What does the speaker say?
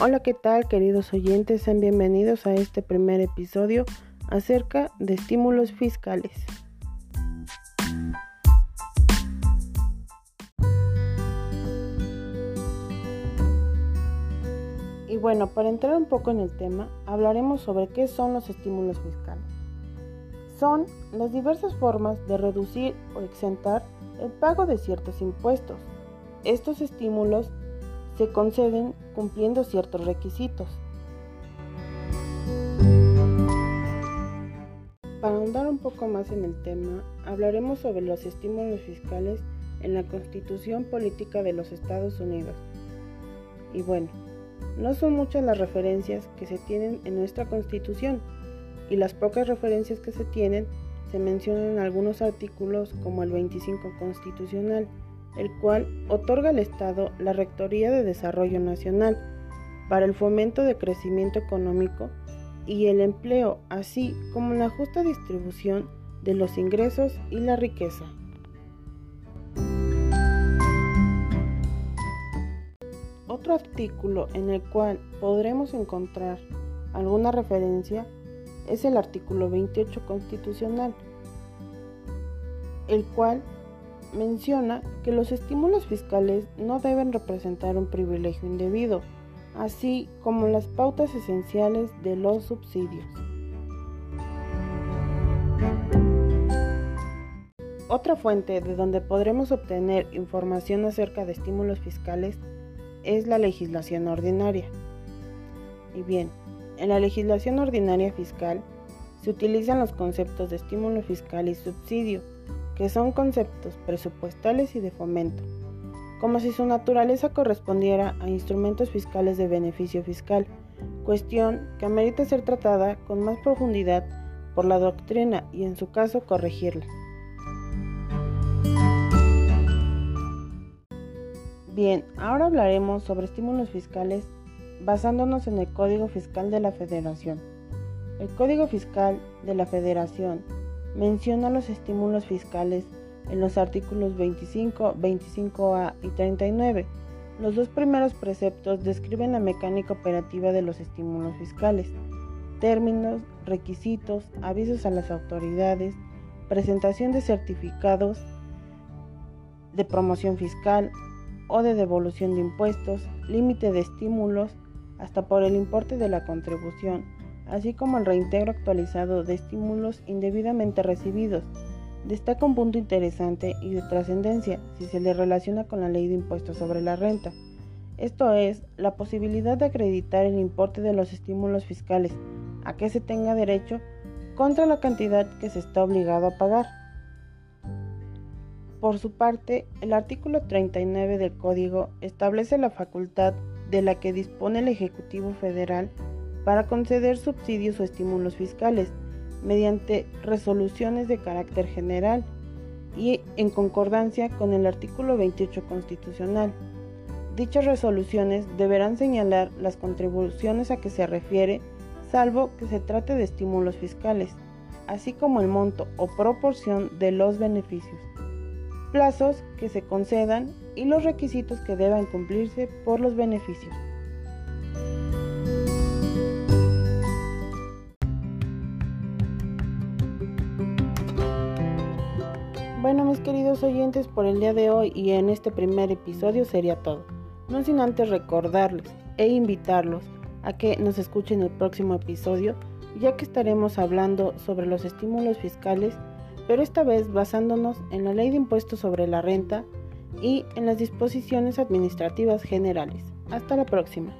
Hola, ¿qué tal queridos oyentes? Sean bienvenidos a este primer episodio acerca de estímulos fiscales. Y bueno, para entrar un poco en el tema, hablaremos sobre qué son los estímulos fiscales. Son las diversas formas de reducir o exentar el pago de ciertos impuestos. Estos estímulos se conceden cumpliendo ciertos requisitos. Para ahondar un poco más en el tema, hablaremos sobre los estímulos fiscales en la Constitución Política de los Estados Unidos. Y bueno, no son muchas las referencias que se tienen en nuestra Constitución, y las pocas referencias que se tienen se mencionan en algunos artículos como el 25 constitucional, el cual otorga al Estado la Rectoría de Desarrollo Nacional para el fomento de crecimiento económico y el empleo, así como la justa distribución de los ingresos y la riqueza. Otro artículo en el cual podremos encontrar alguna referencia es el artículo 28 constitucional, el cual menciona que los estímulos fiscales no deben representar un privilegio indebido, así como las pautas esenciales de los subsidios. Otra fuente de donde podremos obtener información acerca de estímulos fiscales es la legislación ordinaria. Y bien, en la legislación ordinaria fiscal se utilizan los conceptos de estímulo fiscal y subsidio, que son conceptos presupuestales y de fomento, como si su naturaleza correspondiera a instrumentos fiscales de beneficio fiscal, cuestión que amerita ser tratada con más profundidad por la doctrina y en su caso corregirla. Bien, ahora hablaremos sobre estímulos fiscales basándonos en el Código Fiscal de la Federación. El Código Fiscal de la Federación menciona los estímulos fiscales en los artículos 25, 25A y 39. Los dos primeros preceptos describen la mecánica operativa de los estímulos fiscales, términos, requisitos, avisos a las autoridades, presentación de certificados de promoción fiscal o de devolución de impuestos, límite de estímulos, hasta por el importe de la contribución, así como el reintegro actualizado de estímulos indebidamente recibidos. Destaca un punto interesante y de trascendencia si se le relaciona con la ley de impuestos sobre la renta. Esto es, la posibilidad de acreditar el importe de los estímulos fiscales a que se tenga derecho contra la cantidad que se está obligado a pagar. Por su parte, el artículo 39 del Código establece la facultad de la que dispone el Ejecutivo Federal para conceder subsidios o estímulos fiscales mediante resoluciones de carácter general y en concordancia con el artículo 28 constitucional. Dichas resoluciones deberán señalar las contribuciones a que se refiere, salvo que se trate de estímulos fiscales, así como el monto o proporción de los beneficios, plazos que se concedan y los requisitos que deban cumplirse por los beneficios. Bueno, mis queridos oyentes, por el día de hoy y en este primer episodio sería todo. No sin antes recordarles e invitarlos a que nos escuchen el próximo episodio, ya que estaremos hablando sobre los estímulos fiscales, pero esta vez basándonos en la ley de impuestos sobre la renta y en las disposiciones administrativas generales. Hasta la próxima.